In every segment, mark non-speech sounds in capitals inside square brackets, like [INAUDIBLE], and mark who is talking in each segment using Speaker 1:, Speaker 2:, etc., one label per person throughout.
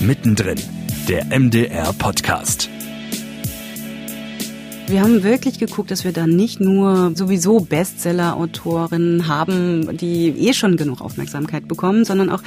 Speaker 1: Mittendrin, der MDR Podcast.
Speaker 2: Wir haben wirklich geguckt, dass wir da nicht nur sowieso Bestseller-Autorinnen haben, die eh schon genug Aufmerksamkeit bekommen, sondern auch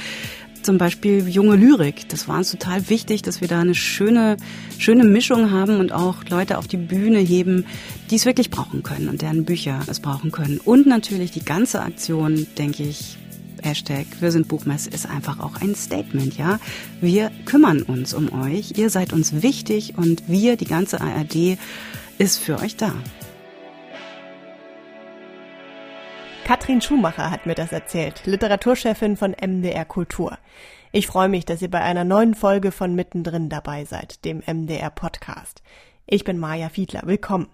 Speaker 2: zum Beispiel junge Lyrik. Das war uns total wichtig, dass wir da eine schöne, schöne Mischung haben und auch Leute auf die Bühne heben, die es wirklich brauchen können und deren Bücher es brauchen können. Und natürlich die ganze Aktion, denke ich, Hashtag Wir sind Buchmesse ist einfach auch ein Statement, ja. Wir kümmern uns um euch, ihr seid uns wichtig und wir, die ganze ARD, ist für euch da.
Speaker 3: Katrin Schumacher hat mir das erzählt, Literaturchefin von MDR Kultur. Ich freue mich, dass ihr bei einer neuen Folge von Mittendrin dabei seid, dem MDR Podcast. Ich bin Maja Fiedler, willkommen.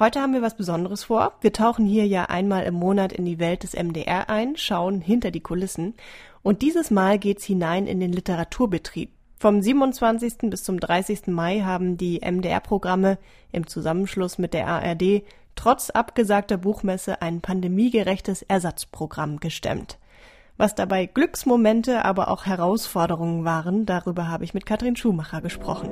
Speaker 3: Heute haben wir was Besonderes vor. Wir tauchen hier ja einmal im Monat in die Welt des MDR ein, schauen hinter die Kulissen. Und dieses Mal geht's hinein in den Literaturbetrieb. Vom 27. bis zum 30. Mai haben die MDR-Programme im Zusammenschluss mit der ARD trotz abgesagter Buchmesse ein pandemiegerechtes Ersatzprogramm gestemmt. Was dabei Glücksmomente, aber auch Herausforderungen waren, darüber habe ich mit Katrin Schumacher gesprochen.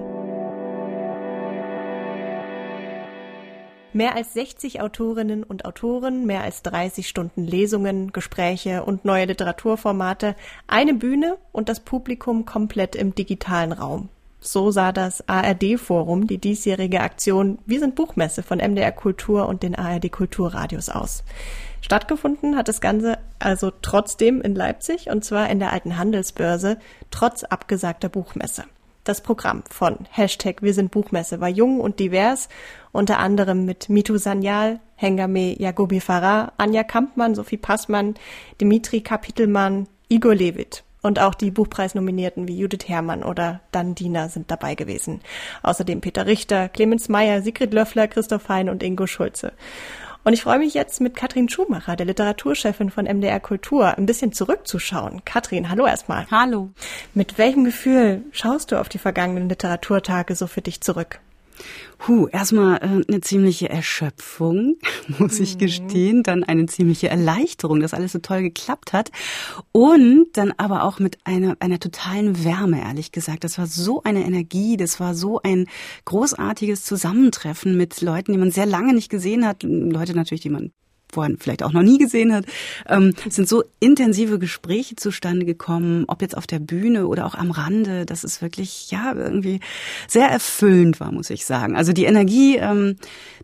Speaker 3: Mehr als 60 Autorinnen und Autoren, mehr als 30 Stunden Lesungen, Gespräche und neue Literaturformate, eine Bühne und das Publikum komplett im digitalen Raum. So sah das ARD-Forum, die diesjährige Aktion Wir sind Buchmesse von MDR Kultur und den ARD Kulturradios aus. Stattgefunden hat das Ganze also trotzdem in Leipzig und zwar in der alten Handelsbörse, trotz abgesagter Buchmesse. Das Programm von Hashtag Wir sind Buchmesse war jung und divers, unter anderem mit Mitu Sanyal, Hengame Jagobi Farah, Anja Kampmann, Sophie Passmann, Dimitri Kapitelmann, Igor Levit. Und auch die Buchpreisnominierten wie Judith Herrmann oder Dan Diener sind dabei gewesen. Außerdem Peter Richter, Clemens Meyer, Sigrid Löffler, Christoph Hein und Ingo Schulze. Und ich freue mich jetzt mit Katrin Schumacher, der Literaturchefin von MDR Kultur, ein bisschen zurückzuschauen. Katrin, hallo erstmal.
Speaker 2: Hallo.
Speaker 3: Mit welchem Gefühl schaust du auf die vergangenen Literaturtage so für dich zurück?
Speaker 2: Huh, erstmal äh, eine ziemliche Erschöpfung, [LAUGHS] muss ich mhm. gestehen, dann eine ziemliche Erleichterung, dass alles so toll geklappt hat und dann aber auch mit einer einer totalen Wärme, ehrlich gesagt. Das war so eine Energie, das war so ein großartiges Zusammentreffen mit Leuten, die man sehr lange nicht gesehen hat, Leute natürlich, die man vorher vielleicht auch noch nie gesehen hat. Ähm, sind so intensive Gespräche zustande gekommen, ob jetzt auf der Bühne oder auch am Rande, dass es wirklich ja irgendwie sehr erfüllend war, muss ich sagen. Also die Energie, ähm,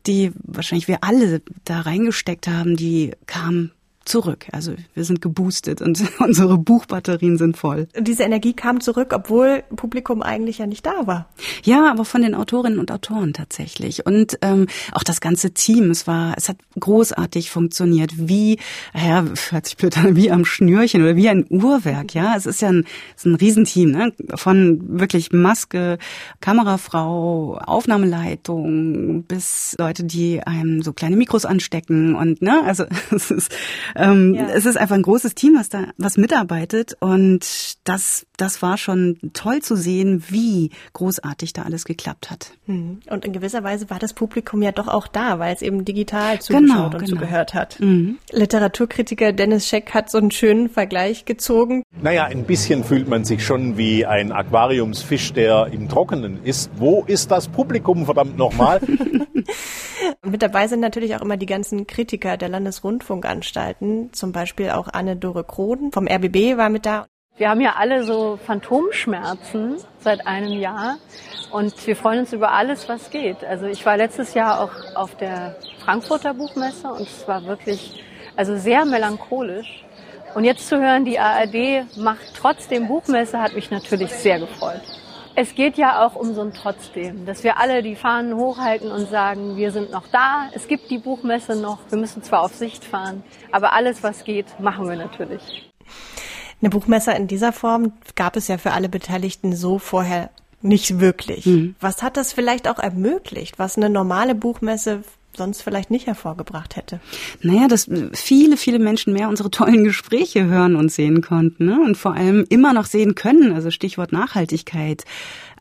Speaker 2: die wahrscheinlich wir alle da reingesteckt haben, die kam zurück. Also wir sind geboostet und [LAUGHS] unsere Buchbatterien sind voll.
Speaker 3: Diese Energie kam zurück, obwohl Publikum eigentlich ja nicht da war.
Speaker 2: Ja, aber von den Autorinnen und Autoren tatsächlich. Und ähm, auch das ganze Team. Es war, es hat großartig funktioniert. Wie, ja, hört sich blöd an, wie am Schnürchen oder wie ein Uhrwerk. Ja, es ist ja ein, es ist ein Riesenteam, ne? Von wirklich Maske, Kamerafrau, Aufnahmeleitung bis Leute, die einem so kleine Mikros anstecken und ne, also [LAUGHS] es ist ähm, ja. Es ist einfach ein großes Team, was da was mitarbeitet und das das war schon toll zu sehen, wie großartig da alles geklappt hat.
Speaker 3: Hm. Und in gewisser Weise war das Publikum ja doch auch da, weil es eben digital zugeschaut genau, und genau. zugehört hat. Mhm. Literaturkritiker Dennis Scheck hat so einen schönen Vergleich gezogen.
Speaker 4: Naja, ein bisschen fühlt man sich schon wie ein Aquariumsfisch, der im Trockenen ist. Wo ist das Publikum, verdammt nochmal? [LAUGHS] [LAUGHS]
Speaker 3: Mit dabei sind natürlich auch immer die ganzen Kritiker der Landesrundfunkanstalten, zum Beispiel auch Anne-Dore Kroden vom RBB war mit da.
Speaker 5: Wir haben ja alle so Phantomschmerzen seit einem Jahr und wir freuen uns über alles, was geht. Also ich war letztes Jahr auch auf der Frankfurter Buchmesse und es war wirklich also sehr melancholisch. Und jetzt zu hören, die ARD macht trotzdem Buchmesse, hat mich natürlich sehr gefreut. Es geht ja auch um so ein Trotzdem, dass wir alle die Fahnen hochhalten und sagen, wir sind noch da, es gibt die Buchmesse noch, wir müssen zwar auf Sicht fahren, aber alles, was geht, machen wir natürlich.
Speaker 3: Eine Buchmesse in dieser Form gab es ja für alle Beteiligten so vorher nicht wirklich. Mhm. Was hat das vielleicht auch ermöglicht, was eine normale Buchmesse sonst vielleicht nicht hervorgebracht hätte?
Speaker 2: Naja, dass viele, viele Menschen mehr unsere tollen Gespräche hören und sehen konnten ne? und vor allem immer noch sehen können, also Stichwort Nachhaltigkeit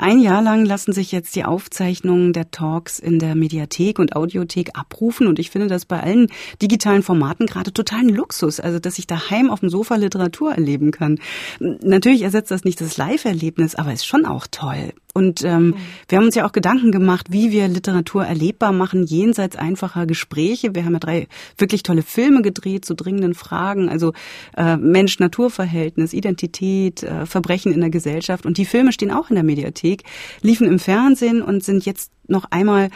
Speaker 2: ein Jahr lang lassen sich jetzt die Aufzeichnungen der Talks in der Mediathek und Audiothek abrufen und ich finde das bei allen digitalen Formaten gerade totalen Luxus, also dass ich daheim auf dem Sofa Literatur erleben kann. Natürlich ersetzt das nicht das Live-Erlebnis, aber ist schon auch toll. Und ähm, mhm. wir haben uns ja auch Gedanken gemacht, wie wir Literatur erlebbar machen, jenseits einfacher Gespräche. Wir haben ja drei wirklich tolle Filme gedreht zu dringenden Fragen, also äh, Mensch-Natur-Verhältnis, Identität, äh, Verbrechen in der Gesellschaft. Und die Filme stehen auch in der Mediathek, liefen im Fernsehen und sind jetzt noch einmal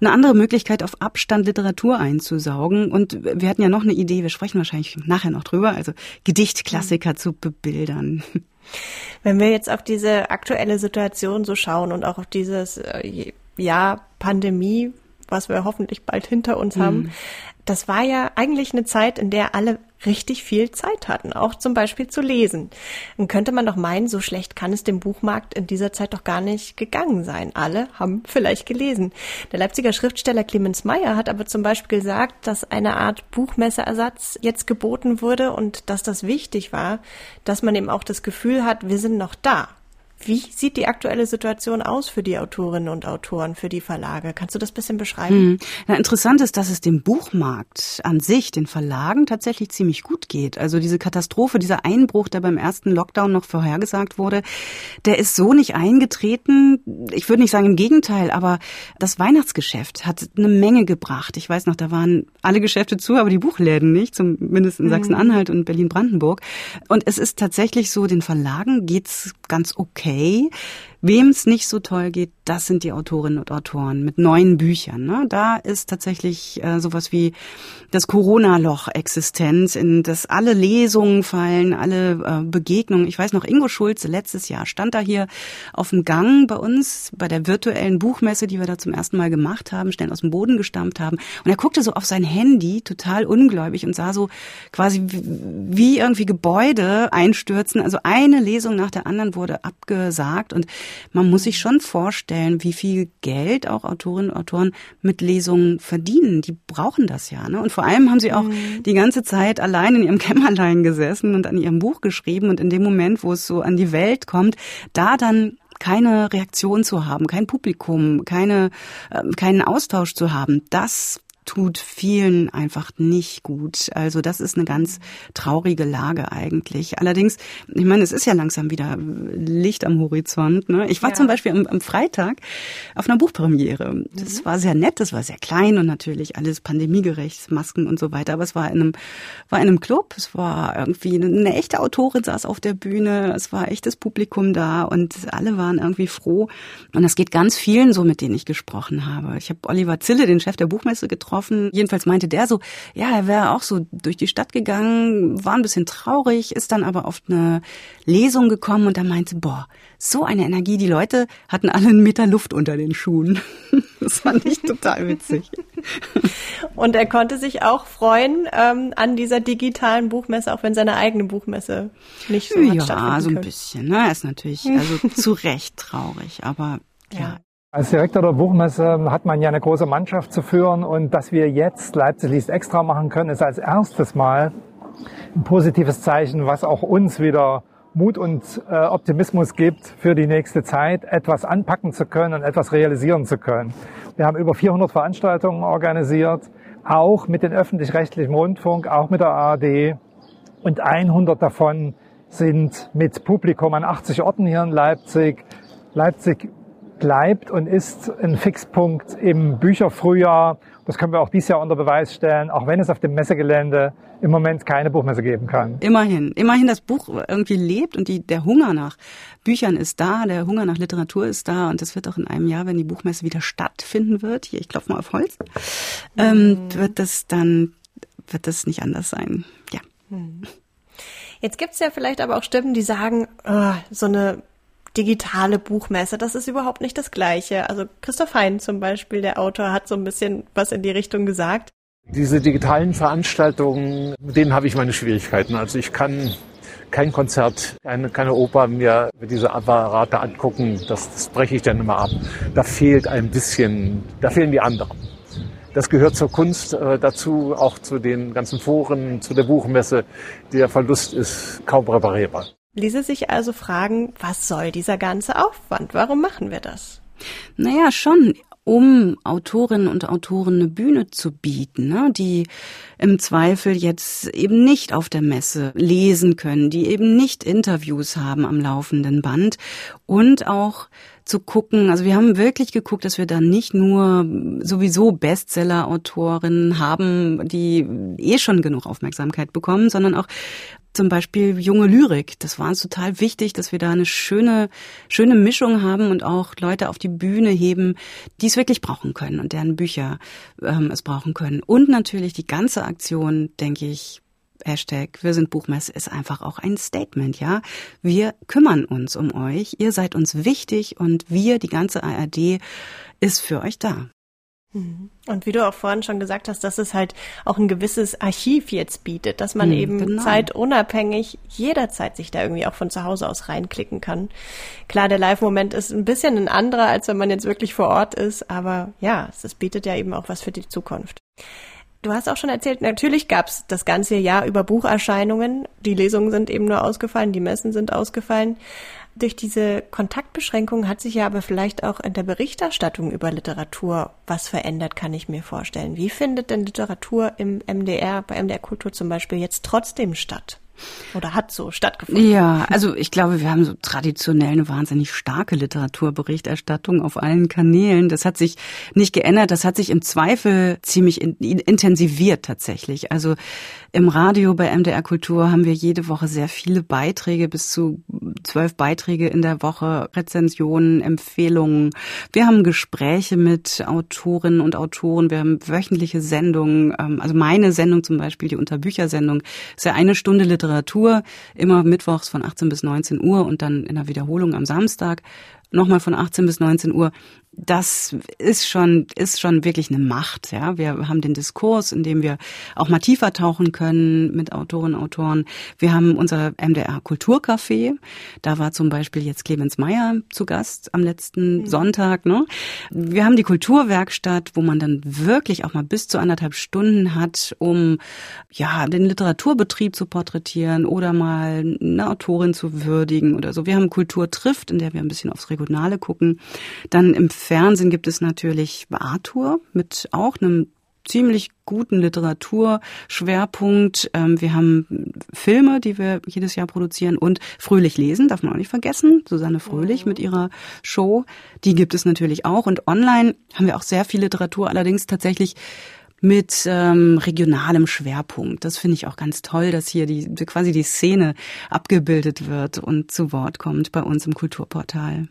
Speaker 2: eine andere Möglichkeit, auf Abstand Literatur einzusaugen. Und wir hatten ja noch eine Idee, wir sprechen wahrscheinlich nachher noch drüber, also Gedichtklassiker mhm. zu bebildern. [LAUGHS]
Speaker 3: Wenn wir jetzt auf diese aktuelle Situation so schauen und auch auf dieses äh, Jahr Pandemie, was wir hoffentlich bald hinter uns mhm. haben, das war ja eigentlich eine Zeit, in der alle richtig viel Zeit hatten, auch zum Beispiel zu lesen. Dann könnte man doch meinen, so schlecht kann es dem Buchmarkt in dieser Zeit doch gar nicht gegangen sein. Alle haben vielleicht gelesen. Der Leipziger Schriftsteller Clemens Meyer hat aber zum Beispiel gesagt, dass eine Art Buchmesseersatz jetzt geboten wurde und dass das wichtig war, dass man eben auch das Gefühl hat, wir sind noch da. Wie sieht die aktuelle Situation aus für die Autorinnen und Autoren, für die Verlage? Kannst du das bisschen beschreiben? Hm.
Speaker 2: Na, interessant ist, dass es dem Buchmarkt an sich, den Verlagen tatsächlich ziemlich gut geht. Also diese Katastrophe, dieser Einbruch, der beim ersten Lockdown noch vorhergesagt wurde, der ist so nicht eingetreten. Ich würde nicht sagen im Gegenteil, aber das Weihnachtsgeschäft hat eine Menge gebracht. Ich weiß noch, da waren alle Geschäfte zu, aber die Buchläden nicht, zumindest in mhm. Sachsen-Anhalt und Berlin-Brandenburg. Und es ist tatsächlich so, den Verlagen geht's ganz okay okay. Wem es nicht so toll geht, das sind die Autorinnen und Autoren mit neuen Büchern. Ne? Da ist tatsächlich äh, sowas wie das Corona-Loch Existenz, in das alle Lesungen fallen, alle äh, Begegnungen. Ich weiß noch, Ingo Schulze letztes Jahr stand da hier auf dem Gang bei uns bei der virtuellen Buchmesse, die wir da zum ersten Mal gemacht haben, schnell aus dem Boden gestammt haben. Und er guckte so auf sein Handy, total ungläubig und sah so quasi wie irgendwie Gebäude einstürzen. Also eine Lesung nach der anderen wurde abgesagt und man muss sich schon vorstellen, wie viel Geld auch Autorinnen und Autoren mit Lesungen verdienen. Die brauchen das ja. Ne? Und vor allem haben sie auch mhm. die ganze Zeit allein in ihrem [LAUGHS] Kämmerlein gesessen und an ihrem Buch geschrieben. Und in dem Moment, wo es so an die Welt kommt, da dann keine Reaktion zu haben, kein Publikum, keine, äh, keinen Austausch zu haben, das tut vielen einfach nicht gut. Also das ist eine ganz traurige Lage eigentlich. Allerdings, ich meine, es ist ja langsam wieder Licht am Horizont. Ne? Ich war ja. zum Beispiel am, am, Freitag auf einer Buchpremiere. Das mhm. war sehr nett, das war sehr klein und natürlich alles pandemiegerecht, Masken und so weiter. Aber es war in einem, war in einem Club. Es war irgendwie eine, eine echte Autorin saß auf der Bühne. Es war echtes Publikum da und alle waren irgendwie froh. Und das geht ganz vielen so, mit denen ich gesprochen habe. Ich habe Oliver Zille, den Chef der Buchmesse, getroffen getroffen. Jedenfalls meinte der so, ja, er wäre auch so durch die Stadt gegangen, war ein bisschen traurig, ist dann aber auf eine Lesung gekommen und er meinte, boah, so eine Energie. Die Leute hatten alle einen Meter Luft unter den Schuhen. [LAUGHS] Das fand ich total witzig.
Speaker 3: Und er konnte sich auch freuen ähm, an dieser digitalen Buchmesse, auch wenn seine eigene Buchmesse nicht so
Speaker 2: Ja, so ein bisschen. Ne? Er ist natürlich also [LAUGHS] zu Recht traurig, aber ja. ja.
Speaker 6: Als Direktor der Buchmesse hat man ja eine große Mannschaft zu führen und dass wir jetzt Leipzig liest extra machen können, ist als erstes Mal ein positives Zeichen, was auch uns wieder Mut und äh, Optimismus gibt für die nächste Zeit, etwas anpacken zu können und etwas realisieren zu können. Wir haben über 400 Veranstaltungen organisiert, auch mit dem öffentlich-rechtlichen Rundfunk, auch mit der ARD und 100 davon sind mit Publikum an 80 Orten hier in Leipzig. Leipzig bleibt und ist ein Fixpunkt im Bücherfrühjahr. Das können wir auch dieses Jahr unter Beweis stellen, auch wenn es auf dem Messegelände im Moment keine Buchmesse geben kann.
Speaker 2: Immerhin, immerhin das Buch irgendwie lebt und die, der Hunger nach Büchern ist da, der Hunger nach Literatur ist da und das wird auch in einem Jahr, wenn die Buchmesse wieder stattfinden wird, hier, ich klopfe mal auf Holz, ähm, mhm. wird das dann, wird das nicht anders sein. Ja. Mhm.
Speaker 3: Jetzt gibt's ja vielleicht aber auch Stimmen, die sagen, oh, so eine digitale Buchmesse. Das ist überhaupt nicht das Gleiche. Also Christoph Hein zum Beispiel, der Autor, hat so ein bisschen was in die Richtung gesagt.
Speaker 4: Diese digitalen Veranstaltungen, mit denen habe ich meine Schwierigkeiten. Also ich kann kein Konzert, keine, keine Oper mir diese Apparate angucken. Das, das breche ich dann immer ab. Da fehlt ein bisschen, da fehlen die anderen. Das gehört zur Kunst äh, dazu, auch zu den ganzen Foren, zu der Buchmesse. Der Verlust ist kaum reparierbar.
Speaker 3: Ließe sich also fragen, was soll dieser ganze Aufwand? Warum machen wir das?
Speaker 2: Naja, schon um Autorinnen und Autoren eine Bühne zu bieten, ne, die im Zweifel jetzt eben nicht auf der Messe lesen können, die eben nicht Interviews haben am laufenden Band und auch zu gucken, also wir haben wirklich geguckt, dass wir da nicht nur sowieso Bestseller-Autorinnen haben, die eh schon genug Aufmerksamkeit bekommen, sondern auch zum Beispiel junge Lyrik. Das war uns total wichtig, dass wir da eine schöne, schöne Mischung haben und auch Leute auf die Bühne heben, die es wirklich brauchen können und deren Bücher ähm, es brauchen können. Und natürlich die ganze Aktion, denke ich, Hashtag Wir sind Buchmesse ist einfach auch ein Statement, ja. Wir kümmern uns um euch. Ihr seid uns wichtig und wir, die ganze ARD, ist für euch da.
Speaker 3: Mhm. Und wie du auch vorhin schon gesagt hast, dass es halt auch ein gewisses Archiv jetzt bietet, dass man hm, eben genau. zeitunabhängig jederzeit sich da irgendwie auch von zu Hause aus reinklicken kann. Klar, der Live-Moment ist ein bisschen ein anderer, als wenn man jetzt wirklich vor Ort ist, aber ja, es bietet ja eben auch was für die Zukunft. Du hast auch schon erzählt, natürlich gab es das ganze Jahr über Bucherscheinungen. Die Lesungen sind eben nur ausgefallen, die Messen sind ausgefallen. Durch diese Kontaktbeschränkungen hat sich ja aber vielleicht auch in der Berichterstattung über Literatur was verändert, kann ich mir vorstellen. Wie findet denn Literatur im MDR, bei MDR Kultur zum Beispiel jetzt trotzdem statt? Oder hat so stattgefunden?
Speaker 2: Ja, also ich glaube, wir haben so traditionell eine wahnsinnig starke Literaturberichterstattung auf allen Kanälen. Das hat sich nicht geändert. Das hat sich im Zweifel ziemlich intensiviert tatsächlich. Also im Radio bei MDR Kultur haben wir jede Woche sehr viele Beiträge, bis zu zwölf Beiträge in der Woche, Rezensionen, Empfehlungen. Wir haben Gespräche mit Autorinnen und Autoren. Wir haben wöchentliche Sendungen. Ähm, also meine Sendung zum Beispiel, die Unterbüchersendung, ist ja eine Stunde Literatur, immer mittwochs von 18 bis 19 Uhr und dann in der Wiederholung am Samstag nochmal von 18 bis 19 Uhr das ist schon, ist schon wirklich eine Macht, ja. Wir haben den Diskurs, in dem wir auch mal tiefer tauchen können mit Autorinnen und Autoren. Wir haben unser MDR Kulturcafé. Da war zum Beispiel jetzt Clemens Meyer zu Gast am letzten mhm. Sonntag, ne. Wir haben die Kulturwerkstatt, wo man dann wirklich auch mal bis zu anderthalb Stunden hat, um, ja, den Literaturbetrieb zu porträtieren oder mal eine Autorin zu würdigen oder so. Wir haben Kultur trifft, in der wir ein bisschen aufs Regionale gucken. Dann im Fernsehen gibt es natürlich Arthur mit auch einem ziemlich guten Literaturschwerpunkt. Ähm, wir haben Filme, die wir jedes Jahr produzieren und Fröhlich lesen, darf man auch nicht vergessen. Susanne Fröhlich mit ihrer Show, die gibt es natürlich auch. Und online haben wir auch sehr viel Literatur, allerdings tatsächlich mit ähm, regionalem Schwerpunkt. Das finde ich auch ganz toll, dass hier die quasi die Szene abgebildet wird und zu Wort kommt bei uns im Kulturportal.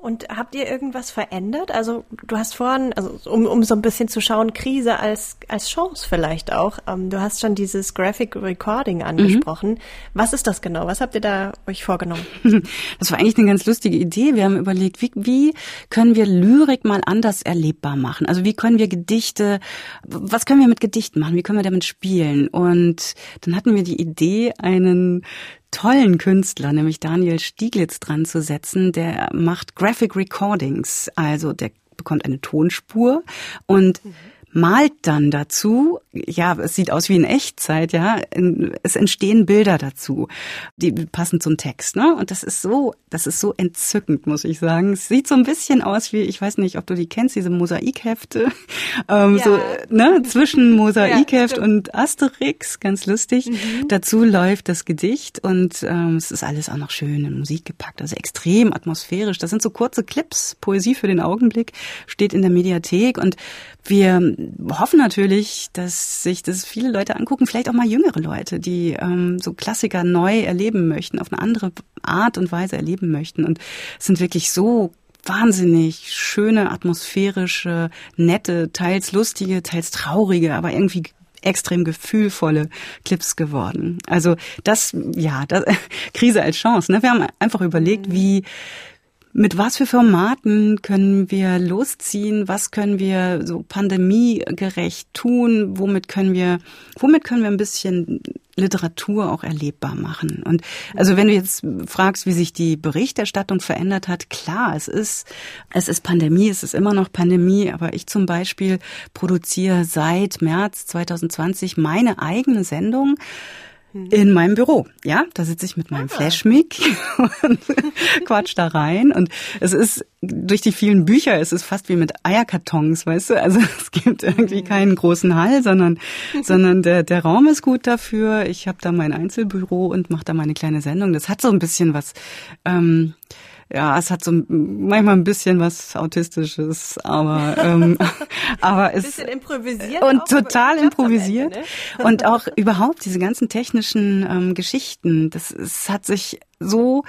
Speaker 3: Und habt ihr irgendwas verändert? Also du hast vorhin, also um, um so ein bisschen zu schauen, Krise als, als Chance vielleicht auch. Ähm, du hast schon dieses Graphic Recording angesprochen. Mhm. Was ist das genau? Was habt ihr da euch vorgenommen? [LAUGHS]
Speaker 2: Das war eigentlich eine ganz lustige Idee. Wir haben überlegt, wie, wie können wir Lyrik mal anders erlebbar machen? Also wie können wir Gedichte, was können wir mit Gedichten machen? Wie können wir damit spielen? Und dann hatten wir die Idee, einen tollen Künstler, nämlich Daniel Stieglitz, dran zu setzen. Der macht Graphic Recordings, also der bekommt eine Tonspur und malt dann dazu, ja, es sieht aus wie in Echtzeit, ja, es entstehen Bilder dazu, die passen zum Text, ne? Und das ist so, das ist so entzückend, muss ich sagen. Es sieht so ein bisschen aus wie, ich weiß nicht, ob du die kennst, diese Mosaikhefte, [LAUGHS] ähm, ja. so, ne, zwischen Mosaikheft ja, und Asterix, ganz lustig. Mhm. Dazu läuft das Gedicht und ähm, es ist alles auch noch schön in Musik gepackt, also extrem atmosphärisch. Das sind so kurze Clips, Poesie für den Augenblick, steht in der Mediathek und wir hoffen natürlich, dass sich das viele Leute angucken, vielleicht auch mal jüngere Leute, die ähm, so Klassiker neu erleben möchten, auf eine andere Art und Weise erleben möchten. Und es sind wirklich so wahnsinnig schöne, atmosphärische, nette, teils lustige, teils traurige, aber irgendwie extrem gefühlvolle Clips geworden. Also das, ja, das, [LAUGHS] Krise als Chance. Ne? Wir haben einfach überlegt, mhm. wie mit was für Formaten können wir losziehen? Was können wir so pandemiegerecht tun? Womit können wir, womit können wir ein bisschen Literatur auch erlebbar machen. Und also wenn du jetzt fragst, wie sich die Berichterstattung verändert hat, klar, es ist, es ist Pandemie, es ist immer noch Pandemie, aber ich zum Beispiel produziere seit März 2020 meine eigene Sendung in meinem Büro. Ja, da sitze ich mit meinem ah. Flashmic und [LAUGHS] quatsch da rein. Und es ist durch die vielen Bücher, es ist fast wie mit Eierkartons, weißt du? Also [LAUGHS] es gibt irgendwie mhm. keinen großen Hall, sondern, [LAUGHS] sondern der, der Raum ist gut dafür. Ich habe da mein Einzelbüro und mache da meine kleine Sendung. Das hat so ein bisschen was. Ähm, ja, es hat so manchmal ein bisschen was Autistisches, aber ähm, [LAUGHS] aber es
Speaker 3: bisschen improvisiert
Speaker 2: und total improvisiert Ende, ne? [LAUGHS] und auch überhaupt diese ganzen technischen ähm, Geschichten. Das es hat sich so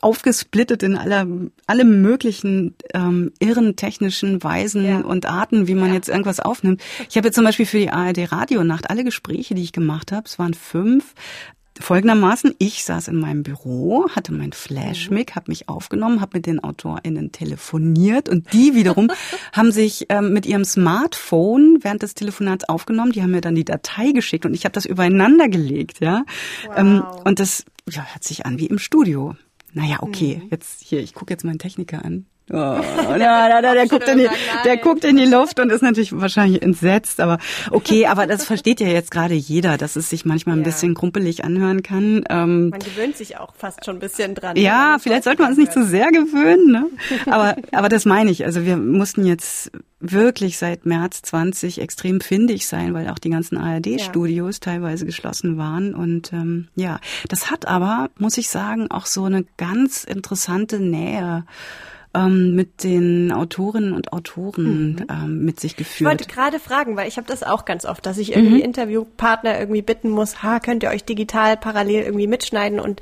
Speaker 2: aufgesplittet in aller, alle möglichen ähm, irren technischen Weisen ja. und Arten, wie man ja. jetzt irgendwas aufnimmt. Ich habe jetzt zum Beispiel für die ARD Radionacht alle Gespräche, die ich gemacht habe, es waren fünf, folgendermaßen, ich saß in meinem Büro, hatte mein Flashmic, habe mich aufgenommen, habe mit den AutorInnen telefoniert und die wiederum [LAUGHS] haben sich ähm, mit ihrem Smartphone während des Telefonats aufgenommen. Die haben mir dann die Datei geschickt und ich habe das übereinander gelegt, ja. Wow. Ähm, und das ja, hört sich an wie im Studio. Naja, okay, mhm. jetzt hier, ich gucke jetzt meinen Techniker an. Oh, ja, der, der, der, guckt in die, der guckt in die Luft und ist natürlich wahrscheinlich entsetzt, aber okay, aber das versteht ja jetzt gerade jeder, dass es sich manchmal ein ja. bisschen krumpelig anhören kann.
Speaker 3: Ähm, man gewöhnt sich auch fast schon ein bisschen dran.
Speaker 2: Ja, vielleicht sollte man uns nicht zu so sehr gewöhnen, ne? aber, aber das meine ich. Also wir mussten jetzt wirklich seit März 20 extrem findig sein, weil auch die ganzen ARD-Studios ja. teilweise geschlossen waren. Und ähm, ja, das hat aber, muss ich sagen, auch so eine ganz interessante Nähe ähm, mit den Autorinnen und Autoren mhm. ähm, mit sich geführt.
Speaker 3: Ich wollte gerade fragen, weil ich habe das auch ganz oft, dass ich irgendwie mhm. Interviewpartner irgendwie bitten muss, ha, könnt ihr euch digital parallel irgendwie mitschneiden und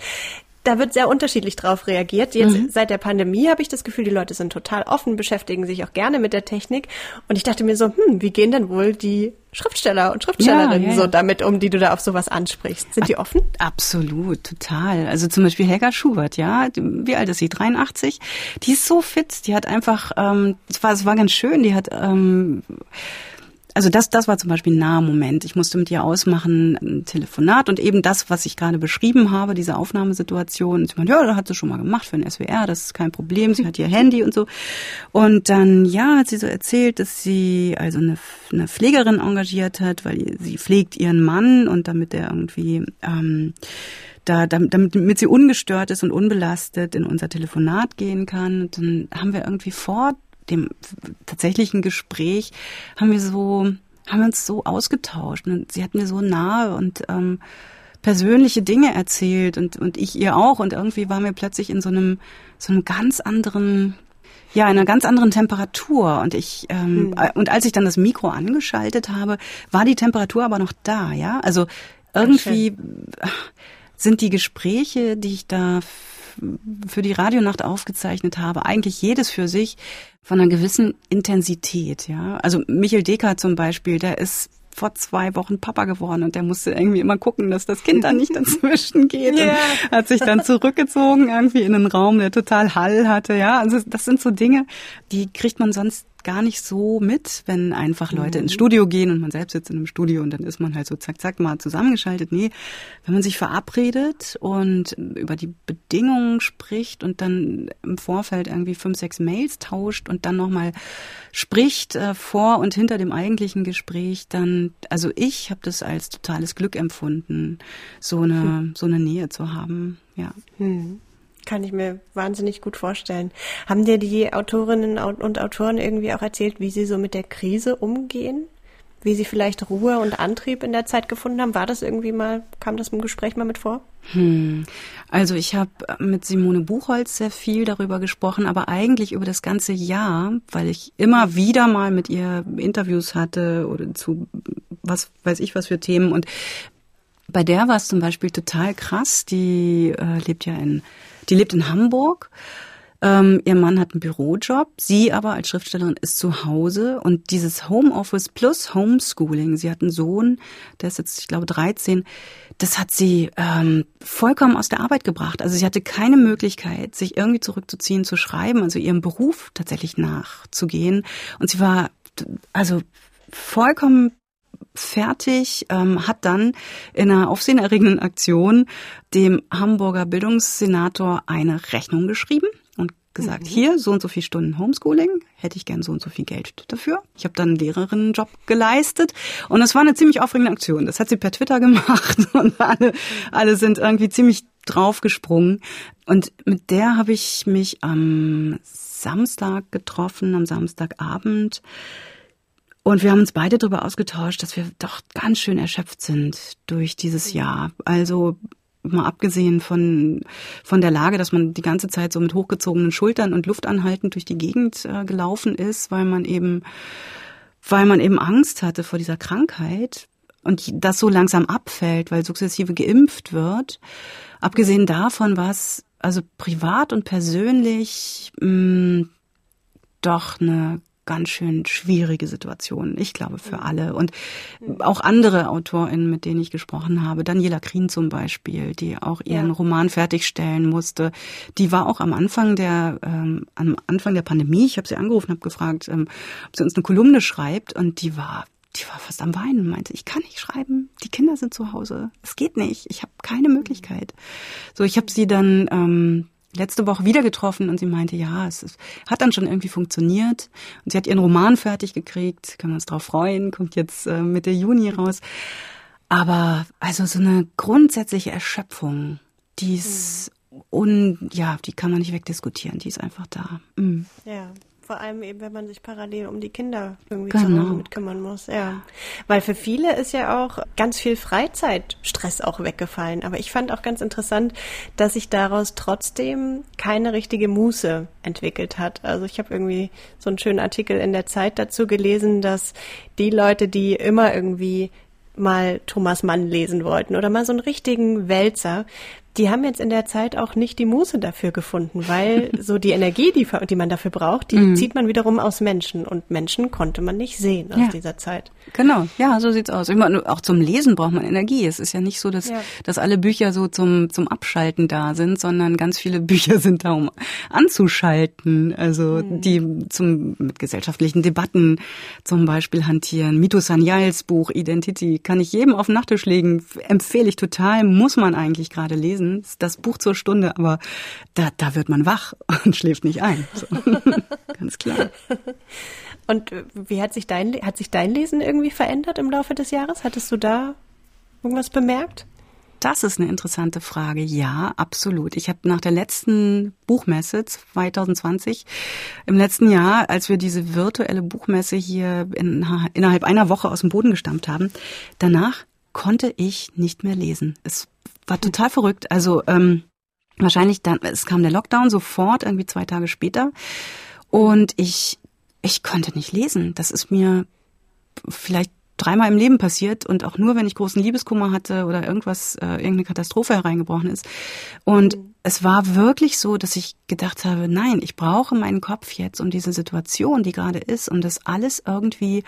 Speaker 3: da wird sehr unterschiedlich drauf reagiert. Jetzt mhm. seit der Pandemie habe ich das Gefühl, die Leute sind total offen, beschäftigen sich auch gerne mit der Technik. Und ich dachte mir so, hm, wie gehen denn wohl die Schriftsteller und Schriftstellerinnen ja, ja, ja. so damit um, die du da auf sowas ansprichst? Sind die offen?
Speaker 2: Absolut, total. Also zum Beispiel Helga Schubert, ja, wie alt ist sie? 83. Die ist so fit. Die hat einfach, ähm, es war, es war ganz schön. Die hat ähm, also das, das war zum Beispiel ein naher Moment. Ich musste mit ihr ausmachen, ein Telefonat und eben das, was ich gerade beschrieben habe, diese Aufnahmesituation. Sie meinte, ja, das hat sie schon mal gemacht für den SWR, das ist kein Problem. Sie hat ihr Handy und so. Und dann, ja, hat sie so erzählt, dass sie also eine, eine Pflegerin engagiert hat, weil sie pflegt ihren Mann und damit er irgendwie ähm, da, damit, damit sie ungestört ist und unbelastet in unser Telefonat gehen kann. Und dann haben wir irgendwie vor dem tatsächlichen Gespräch haben wir so, haben wir uns so ausgetauscht. Und sie hat mir so nahe und ähm, persönliche Dinge erzählt und, und ich ihr auch. Und irgendwie waren wir plötzlich in so einem, so einem ganz anderen, ja, in einer ganz anderen Temperatur. Und ich, ähm, mhm. und als ich dann das Mikro angeschaltet habe, war die Temperatur aber noch da, ja. Also irgendwie sind die Gespräche, die ich da für die Radionacht aufgezeichnet habe, eigentlich jedes für sich von einer gewissen Intensität, ja. Also Michael Decker zum Beispiel, der ist vor zwei Wochen Papa geworden und der musste irgendwie immer gucken, dass das Kind da nicht [LAUGHS] dazwischen geht yeah. und hat sich dann zurückgezogen irgendwie in einen Raum, der total Hall hatte, ja. Also das sind so Dinge, die kriegt man sonst gar nicht so mit, wenn einfach Leute mhm. ins Studio gehen und man selbst sitzt in einem Studio und dann ist man halt so zack, zack mal zusammengeschaltet. Nee, wenn man sich verabredet und über die Bedingungen spricht und dann im Vorfeld irgendwie fünf, sechs Mails tauscht und dann nochmal spricht äh, vor und hinter dem eigentlichen Gespräch, dann, also ich habe das als totales Glück empfunden, so eine, hm. so eine Nähe zu haben, ja. Hm.
Speaker 3: Kann ich mir wahnsinnig gut vorstellen. Haben dir die Autorinnen und Autoren irgendwie auch erzählt, wie sie so mit der Krise umgehen? Wie sie vielleicht Ruhe und Antrieb in der Zeit gefunden haben? War das irgendwie mal, kam das im Gespräch mal mit vor?
Speaker 2: Hm. Also ich habe mit Simone Buchholz sehr viel darüber gesprochen, aber eigentlich über das ganze Jahr, weil ich immer wieder mal mit ihr Interviews hatte oder zu was weiß ich was für Themen. Und bei der war es zum Beispiel total krass. Die äh, lebt ja in die lebt in Hamburg. Ähm, ihr Mann hat einen Bürojob, sie aber als Schriftstellerin ist zu Hause und dieses Homeoffice plus Homeschooling, sie hat einen Sohn, der ist jetzt, ich glaube, 13, das hat sie ähm, vollkommen aus der Arbeit gebracht. Also sie hatte keine Möglichkeit, sich irgendwie zurückzuziehen, zu schreiben, also ihrem Beruf tatsächlich nachzugehen. Und sie war also vollkommen fertig, ähm, hat dann in einer aufsehenerregenden Aktion dem Hamburger Bildungssenator eine Rechnung geschrieben und gesagt, mhm. hier so und so viele Stunden Homeschooling, hätte ich gern so und so viel Geld dafür. Ich habe dann einen Lehrerinnenjob geleistet und es war eine ziemlich aufregende Aktion. Das hat sie per Twitter [LAUGHS] gemacht und alle, alle sind irgendwie ziemlich draufgesprungen. Und mit der habe ich mich am Samstag getroffen, am Samstagabend. Und wir haben uns beide darüber ausgetauscht, dass wir doch ganz schön erschöpft sind durch dieses Jahr. Also mal abgesehen von, von der Lage, dass man die ganze Zeit so mit hochgezogenen Schultern und Luft anhaltend durch die Gegend äh, gelaufen ist, weil man eben, weil man eben Angst hatte vor dieser Krankheit und das so langsam abfällt, weil sukzessive geimpft wird. Abgesehen davon war es also privat und persönlich mh, mm, doch eine ganz schön schwierige Situation, ich glaube, für alle. Und auch andere AutorInnen, mit denen ich gesprochen habe, Daniela Krien zum Beispiel, die auch ihren ja. Roman fertigstellen musste, die war auch am Anfang der, ähm, am Anfang der Pandemie, ich habe sie angerufen, habe gefragt, ähm, ob sie uns eine Kolumne schreibt. Und die war die war fast am Weinen und meinte, ich kann nicht schreiben, die Kinder sind zu Hause, es geht nicht, ich habe keine Möglichkeit. So, ich habe sie dann ähm, letzte Woche wieder getroffen und sie meinte, ja, es ist, hat dann schon irgendwie funktioniert. Und sie hat ihren Roman fertig gekriegt, können wir uns drauf freuen, kommt jetzt äh, Mitte Juni raus. Aber also so eine grundsätzliche Erschöpfung, die ist mhm. un, ja, die kann man nicht wegdiskutieren, die ist einfach da.
Speaker 3: Mhm. Ja. Vor allem eben, wenn man sich parallel um die Kinder irgendwie genau. zu Hause mit kümmern muss. Ja. Weil für viele ist ja auch ganz viel Freizeitstress auch weggefallen. Aber ich fand auch ganz interessant, dass sich daraus trotzdem keine richtige Muße entwickelt hat. Also ich habe irgendwie so einen schönen Artikel in der Zeit dazu gelesen, dass die Leute, die immer irgendwie mal Thomas Mann lesen wollten oder mal so einen richtigen Wälzer, die haben jetzt in der Zeit auch nicht die Muße dafür gefunden, weil [LAUGHS] so die Energie, die, die man dafür braucht, die mhm. zieht man wiederum aus Menschen und Menschen konnte man nicht sehen aus ja. dieser Zeit.
Speaker 2: Genau, ja, so sieht's aus. Ich meine, auch zum Lesen braucht man Energie. Es ist ja nicht so, dass, ja. dass alle Bücher so zum, zum Abschalten da sind, sondern ganz viele [LAUGHS] Bücher sind da, um anzuschalten. Also mhm. die zum mit gesellschaftlichen Debatten zum Beispiel hantieren. Mito Sanyals Buch Identity kann ich jedem auf den Nachttisch legen, empfehle ich total, muss man eigentlich gerade lesen lesen, das Buch zur Stunde, aber da, da wird man wach [LAUGHS] und schläft nicht ein. So. [LAUGHS] Ganz klar.
Speaker 3: Und wie hat sich dein, hat sich dein Lesen irgendwie verändert im Laufe des Jahres? Hattest du da irgendwas bemerkt?
Speaker 2: Das ist eine interessante Frage. Ja, absolut. Ich habe nach der letzten Buchmesse 2020, im letzten Jahr, als wir diese virtuelle Buchmesse hier in, innerhalb einer Woche aus dem Boden gestammt haben, danach konnte ich nicht mehr lesen. Es war total verrückt. Also ähm, wahrscheinlich dann, es kam der Lockdown sofort, irgendwie zwei Tage später. Und ich, ich konnte nicht lesen. Das ist mir vielleicht dreimal im Leben passiert und auch nur, wenn ich großen Liebeskummer hatte oder irgendwas, äh, irgendeine Katastrophe hereingebrochen ist. Und mhm. es war wirklich so, dass ich gedacht habe, nein, ich brauche meinen Kopf jetzt, um diese Situation, die gerade ist, um das alles irgendwie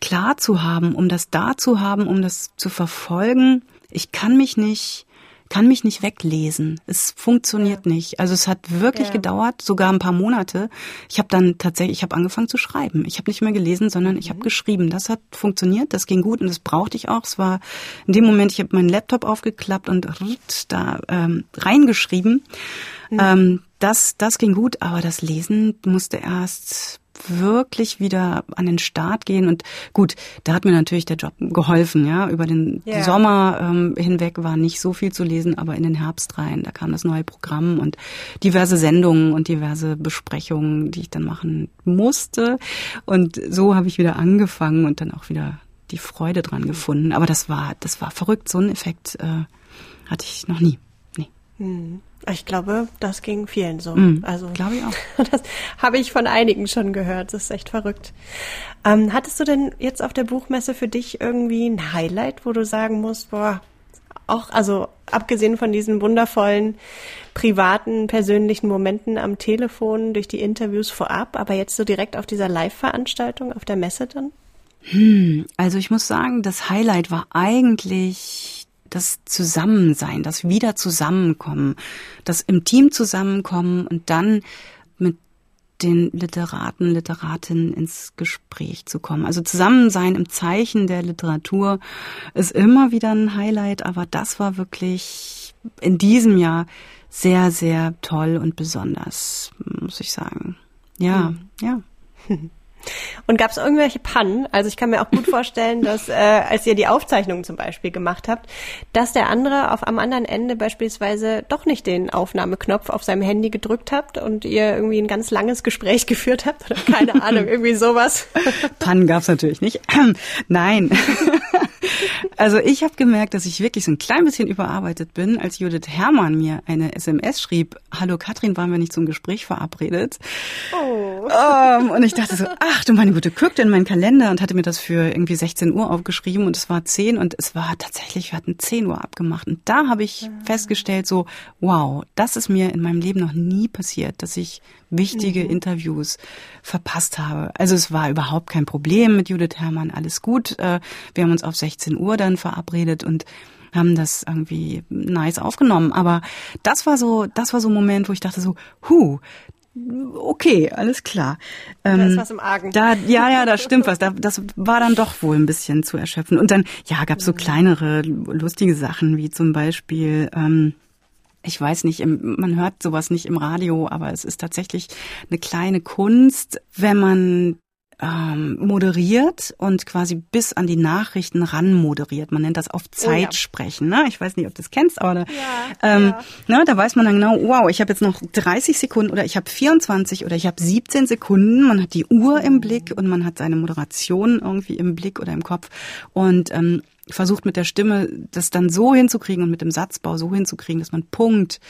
Speaker 2: klar zu haben, um das da zu haben, um das zu verfolgen ich kann mich nicht kann mich nicht weglesen. Es funktioniert ja. nicht. Also es hat wirklich ja. gedauert, sogar ein paar Monate. Ich habe dann tatsächlich, ich habe angefangen zu schreiben. Ich habe nicht mehr gelesen, sondern ich habe mhm. geschrieben. Das hat funktioniert, das ging gut und das brauchte ich auch. Es war in dem Moment, ich habe meinen Laptop aufgeklappt und da ähm, reingeschrieben. Mhm. Ähm, das, das ging gut, aber das Lesen musste erst wirklich wieder an den Start gehen. Und gut, da hat mir natürlich der Job geholfen. Ja, über den yeah. Sommer ähm, hinweg war nicht so viel zu lesen, aber in den Herbst rein, da kam das neue Programm und diverse Sendungen und diverse Besprechungen, die ich dann machen musste. Und so habe ich wieder angefangen und dann auch wieder die Freude dran gefunden. Aber das war, das war verrückt. So einen Effekt äh, hatte ich noch nie. Nee.
Speaker 3: Hm. Ich glaube, das ging vielen so.
Speaker 2: Mm, also glaube ich auch. [LAUGHS]
Speaker 3: Das habe ich von einigen schon gehört. Das ist echt verrückt. Ähm, hattest du denn jetzt auf der Buchmesse für dich irgendwie ein Highlight, wo du sagen musst, boah, auch also abgesehen von diesen wundervollen privaten, persönlichen Momenten am Telefon durch die Interviews vorab, aber jetzt so direkt auf dieser Live-Veranstaltung auf der Messe dann?
Speaker 2: Hm, also ich muss sagen, das Highlight war eigentlich das Zusammensein, das Wieder zusammenkommen, das im Team zusammenkommen und dann mit den Literaten, Literatinnen ins Gespräch zu kommen. Also Zusammensein im Zeichen der Literatur ist immer wieder ein Highlight, aber das war wirklich in diesem Jahr sehr, sehr toll und besonders, muss ich sagen. Ja, mhm. ja. [LAUGHS]
Speaker 3: Und gab es irgendwelche Pannen? Also ich kann mir auch gut vorstellen, [LAUGHS] dass äh, als ihr die Aufzeichnungen zum Beispiel gemacht habt, dass der andere auf am anderen Ende beispielsweise doch nicht den Aufnahmeknopf auf seinem Handy gedrückt habt und ihr irgendwie ein ganz langes Gespräch [LAUGHS] geführt habt oder keine Ahnung, irgendwie sowas. [LAUGHS]
Speaker 2: Pannen gab es natürlich nicht. [CLEARS THROAT] Nein. Also ich habe gemerkt, dass ich wirklich so ein klein bisschen überarbeitet bin, als Judith Herrmann mir eine SMS schrieb, hallo Katrin, waren wir nicht zum Gespräch verabredet? Oh. Um, und ich dachte so, ach du meine Gute, guckte in meinen Kalender und hatte mir das für irgendwie 16 Uhr aufgeschrieben und es war 10 und es war tatsächlich, wir hatten 10 Uhr abgemacht. Und da habe ich mhm. festgestellt so, wow, das ist mir in meinem Leben noch nie passiert, dass ich wichtige mhm. Interviews verpasst habe. Also es war überhaupt kein Problem mit Judith Herrmann, alles gut. Äh, wir haben uns auf 16 Uhr dann verabredet und haben das irgendwie nice aufgenommen. Aber das war so, das war so ein Moment, wo ich dachte so, hu, okay, alles klar.
Speaker 3: Ähm, da ist ähm, was im Argen.
Speaker 2: Da, ja, ja, da stimmt was. Da, das war dann doch wohl ein bisschen zu erschöpfen. Und dann, ja, gab es so mhm. kleinere, lustige Sachen, wie zum Beispiel, ähm, ich weiß nicht, man hört sowas nicht im Radio, aber es ist tatsächlich eine kleine Kunst, wenn man ähm, moderiert und quasi bis an die Nachrichten ran moderiert. Man nennt das auf Zeit oh ja. sprechen. Ne? Ich weiß nicht, ob du das kennst, aber da, ja, ähm, ja. Ne, da weiß man dann genau, wow, ich habe jetzt noch 30 Sekunden oder ich habe 24 oder ich habe 17 Sekunden. Man hat die Uhr im Blick und man hat seine Moderation irgendwie im Blick oder im Kopf. Und ähm, versucht mit der Stimme das dann so hinzukriegen und mit dem Satzbau so hinzukriegen, dass man Punkt,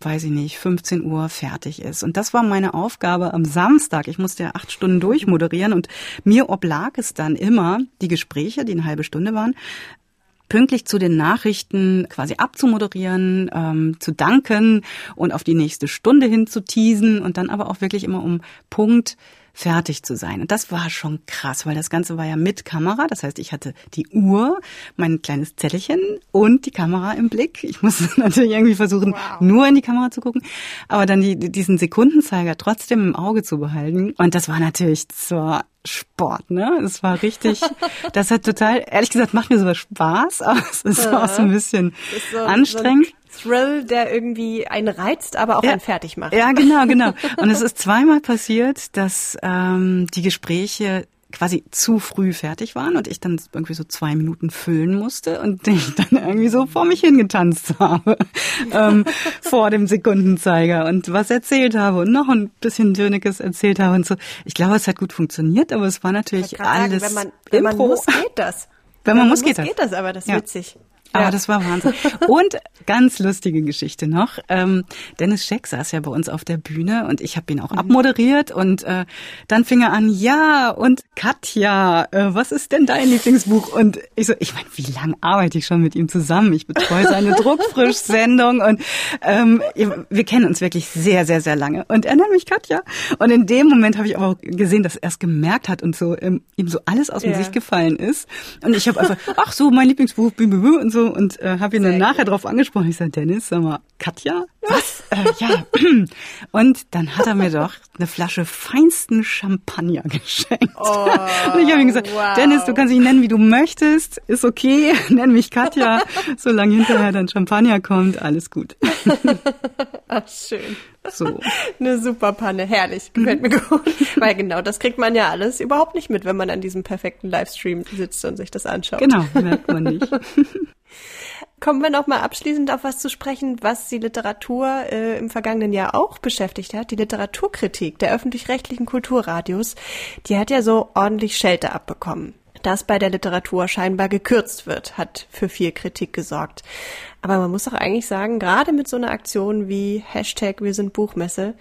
Speaker 2: weiß ich nicht, 15 Uhr fertig ist. Und das war meine Aufgabe am Samstag. Ich musste ja acht Stunden durchmoderieren und mir oblag es dann immer, die Gespräche, die eine halbe Stunde waren, pünktlich zu den Nachrichten quasi abzumoderieren, ähm, zu danken und auf die nächste Stunde hin zu teasen und dann aber auch wirklich immer um Punkt fertig zu sein. Und das war schon krass, weil das Ganze war ja mit Kamera. Das heißt, ich hatte die Uhr, mein kleines Zettelchen und die Kamera im Blick. Ich musste [LAUGHS] natürlich irgendwie versuchen, wow. nur in die Kamera zu gucken, aber dann die, diesen Sekundenzeiger trotzdem im Auge zu behalten. Und das war natürlich so Sport, ne? Es war richtig, [LAUGHS] das hat total, ehrlich gesagt, macht mir sowas Spaß, aber es ist ja. auch so ein bisschen so, anstrengend. So
Speaker 3: Thrill, der irgendwie einen reizt, aber auch ja, einen fertig macht.
Speaker 2: Ja, genau, genau. [LAUGHS] Und es ist zweimal passiert, dass ähm, die Gespräche quasi zu früh fertig waren und ich dann irgendwie so zwei Minuten füllen musste und [LAUGHS] ich dann irgendwie so vor mich hingetanzt habe [LAUGHS] ähm, vor dem Sekundenzeiger und was erzählt habe und noch ein bisschen Dönekes erzählt habe und so. Ich glaube, es hat gut funktioniert, aber es war natürlich alles
Speaker 3: sagen, wenn man, wenn man muss, geht das.
Speaker 2: Wenn, wenn man, muss, geht das.
Speaker 3: geht das, aber das ist ja. witzig.
Speaker 2: Aber ja. das war Wahnsinn. Und ganz lustige Geschichte noch. Ähm, Dennis Scheck saß ja bei uns auf der Bühne und ich habe ihn auch mhm. abmoderiert und äh, dann fing er an, ja, und Katja, äh, was ist denn dein Lieblingsbuch? Und ich so, ich meine, wie lange arbeite ich schon mit ihm zusammen? Ich betreue seine [LAUGHS] Druckfrisch-Sendung und ähm, wir kennen uns wirklich sehr, sehr, sehr lange. Und er nennt mich Katja. Und in dem Moment habe ich aber auch gesehen, dass er es gemerkt hat und so ähm, ihm so alles aus dem ja. Gesicht gefallen ist. Und ich habe einfach, ach so, mein Lieblingsbuch, und so so und äh, habe ihn Sehr dann nachher gut. drauf angesprochen. Ich sage, Dennis, sag mal, Katja? Was? äh, ja. [CLEARS THROAT] Und dann hat er mir doch eine Flasche feinsten Champagner [LAUGHS] geschenkt. Oh, und ich habe ihm gesagt, wow. Dennis, du kannst mich nennen, wie du möchtest, ist okay, [LAUGHS] nenn mich Katja. [LAUGHS] Solange hinterher dann Champagner kommt, alles gut.
Speaker 3: Ach, schön. So. [LAUGHS] Eine super Panne, herrlich, gefällt mir gut. [LAUGHS] Weil genau, das kriegt man ja alles überhaupt nicht mit, wenn man an diesem perfekten Livestream sitzt und sich das anschaut.
Speaker 2: Genau, merkt man nicht. [LAUGHS]
Speaker 3: Kommen wir noch mal abschließend auf was zu sprechen, was die Literatur äh, im vergangenen Jahr auch beschäftigt hat. Die Literaturkritik der öffentlich-rechtlichen Kulturradios, die hat ja so ordentlich Schelte abbekommen. Dass bei der Literatur scheinbar gekürzt wird, hat für viel Kritik gesorgt. Aber man muss doch eigentlich sagen, gerade mit so einer Aktion wie Hashtag Wir sind Buchmesse,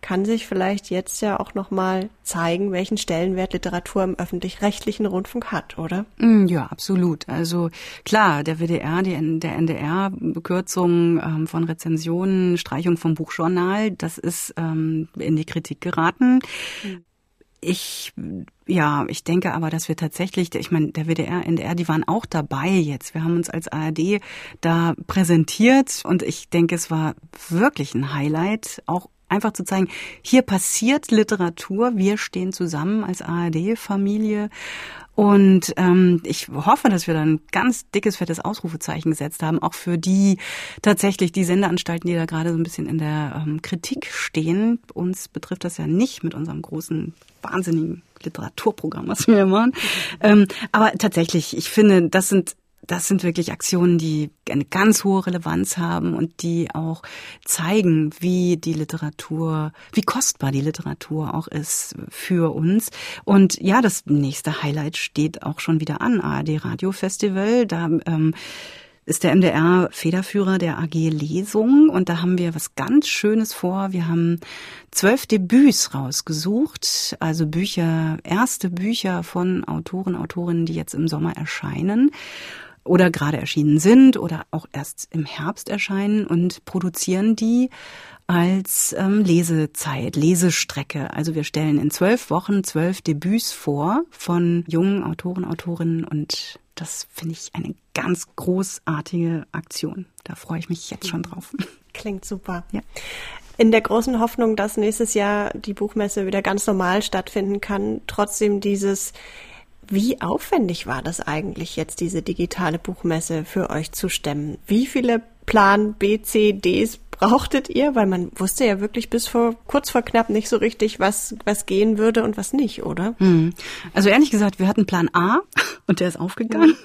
Speaker 3: kann sich vielleicht jetzt ja auch nochmal zeigen, welchen Stellenwert Literatur im öffentlich-rechtlichen Rundfunk hat, oder?
Speaker 2: Mm, ja, absolut. Also klar, der WDR, die, der NDR, Bekürzung ähm, von Rezensionen, Streichung vom Buchjournal, das ist ähm, in die Kritik geraten. Mhm. Ich ja, ich denke aber, dass wir tatsächlich, ich meine, der WDR, NDR, die waren auch dabei jetzt. Wir haben uns als ARD da präsentiert und ich denke, es war wirklich ein Highlight, auch einfach zu zeigen, hier passiert Literatur, wir stehen zusammen als ARD-Familie und ähm, ich hoffe, dass wir da ein ganz dickes, fettes Ausrufezeichen gesetzt haben, auch für die tatsächlich die Sendeanstalten, die da gerade so ein bisschen in der ähm, Kritik stehen. Uns betrifft das ja nicht mit unserem großen, wahnsinnigen Literaturprogramm, was wir machen. Ähm, aber tatsächlich, ich finde, das sind das sind wirklich Aktionen, die eine ganz hohe Relevanz haben und die auch zeigen, wie die Literatur, wie kostbar die Literatur auch ist für uns. Und ja, das nächste Highlight steht auch schon wieder an, ARD Radio Festival. Da ähm, ist der MDR Federführer der AG Lesung und da haben wir was ganz Schönes vor. Wir haben zwölf Debüts rausgesucht, also Bücher, erste Bücher von Autoren, Autorinnen, die jetzt im Sommer erscheinen oder gerade erschienen sind oder auch erst im Herbst erscheinen und produzieren die als ähm, Lesezeit, Lesestrecke. Also wir stellen in zwölf Wochen zwölf Debüts vor von jungen Autoren, Autorinnen und das finde ich eine ganz großartige Aktion. Da freue ich mich jetzt schon drauf. [LAUGHS]
Speaker 3: Klingt super.
Speaker 2: Ja.
Speaker 3: In der großen Hoffnung, dass nächstes Jahr die Buchmesse wieder ganz normal stattfinden kann, trotzdem dieses wie aufwendig war das eigentlich jetzt, diese digitale Buchmesse für euch zu stemmen? Wie viele Plan B, C, Ds brauchtet ihr? Weil man wusste ja wirklich bis vor kurz vor knapp nicht so richtig, was, was gehen würde und was nicht, oder?
Speaker 2: Hm. Also ehrlich gesagt, wir hatten Plan A [LAUGHS] und der ist aufgegangen.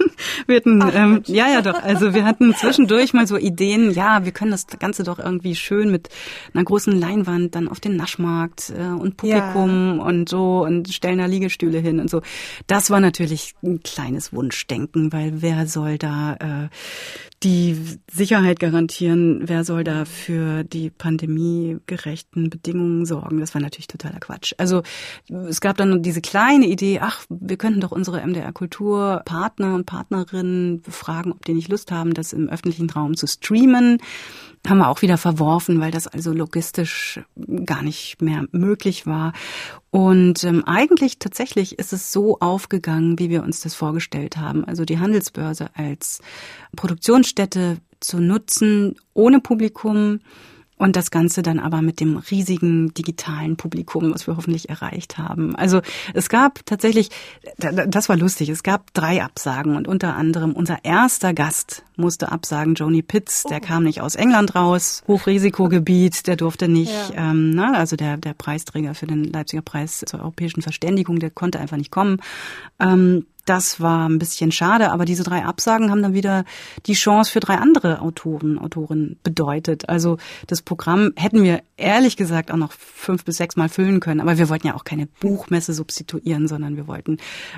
Speaker 2: Wir hatten, Ach, ähm, ja, ja doch, also wir hatten zwischendurch mal so Ideen, ja, wir können das Ganze doch irgendwie schön mit einer großen Leinwand dann auf den Naschmarkt äh, und Publikum ja. und so und stellen da Liegestühle hin und so. Das war natürlich ein kleines Wunschdenken, weil wer soll da äh, die Sicherheit garantieren, wer soll da für die pandemiegerechten Bedingungen sorgen? Das war natürlich totaler Quatsch. Also es gab dann diese kleine Idee, ach, wir könnten doch unsere MDR Kulturpartner und Partnerinnen befragen, ob die nicht Lust haben, das im öffentlichen Raum zu streamen haben wir auch wieder verworfen, weil das also logistisch gar nicht mehr möglich war. Und ähm, eigentlich tatsächlich ist es so aufgegangen, wie wir uns das vorgestellt haben. Also die Handelsbörse als Produktionsstätte zu nutzen, ohne Publikum, und das Ganze dann aber mit dem riesigen digitalen Publikum, was wir hoffentlich erreicht haben. Also es gab tatsächlich, das war lustig, es gab drei Absagen und unter anderem unser erster Gast musste absagen, Joni Pitts, der oh. kam nicht aus England raus, Hochrisikogebiet, der durfte nicht, ja. ähm, na, also der, der Preisträger für den Leipziger Preis zur europäischen Verständigung, der konnte einfach nicht kommen. Ähm, das war ein bisschen schade, aber diese drei Absagen haben dann wieder die Chance für drei andere Autoren, Autorinnen bedeutet. Also das Programm hätten wir ehrlich gesagt auch noch fünf bis sechs Mal füllen können, aber wir wollten ja auch keine Buchmesse substituieren, sondern wir wollten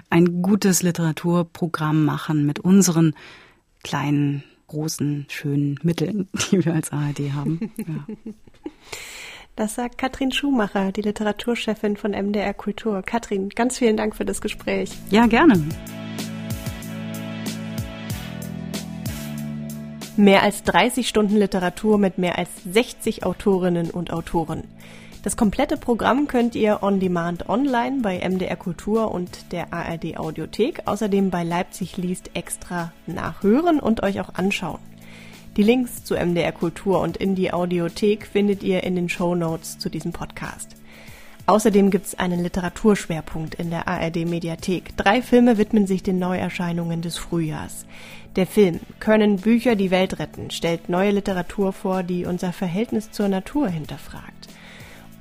Speaker 2: ein gutes Literaturprogramm machen mit unseren kleinen, großen, schönen Mitteln, [LAUGHS] die wir als ARD haben. Ja. [LAUGHS]
Speaker 3: Das sagt Katrin Schumacher, die Literaturchefin von MDR Kultur. Katrin, ganz vielen Dank für das Gespräch.
Speaker 2: Ja, gerne.
Speaker 3: Mehr als 30 Stunden Literatur mit mehr als 60 Autorinnen und Autoren. Das komplette Programm könnt ihr on demand online bei MDR Kultur und der ARD Audiothek, außerdem bei Leipzig liest extra nachhören und euch auch anschauen. Die Links zu MDR Kultur und in die Audiothek findet ihr in den Show Notes zu diesem Podcast. Außerdem gibt es einen Literaturschwerpunkt in der ARD Mediathek. Drei Filme widmen sich den Neuerscheinungen des Frühjahrs. Der Film Können Bücher die Welt retten stellt neue Literatur vor, die unser Verhältnis zur Natur hinterfragt.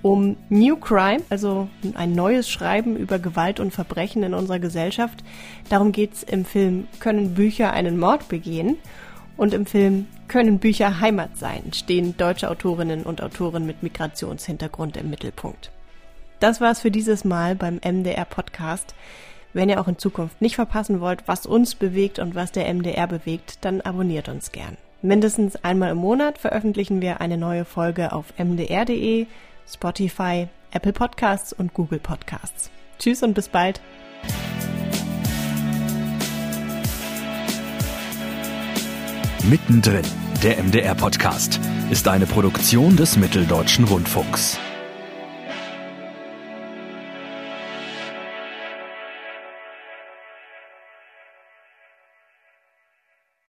Speaker 3: Um New Crime, also ein neues Schreiben über Gewalt und Verbrechen in unserer Gesellschaft, darum geht's im Film Können Bücher einen Mord begehen? Und im Film Können Bücher Heimat sein stehen deutsche Autorinnen und Autoren mit Migrationshintergrund im Mittelpunkt. Das war's für dieses Mal beim MDR Podcast. Wenn ihr auch in Zukunft nicht verpassen wollt, was uns bewegt und was der MDR bewegt, dann abonniert uns gern. Mindestens einmal im Monat veröffentlichen wir eine neue Folge auf mdr.de, Spotify, Apple Podcasts und Google Podcasts. Tschüss und bis bald.
Speaker 1: Mittendrin, der MDR-Podcast, ist eine Produktion des Mitteldeutschen Rundfunks.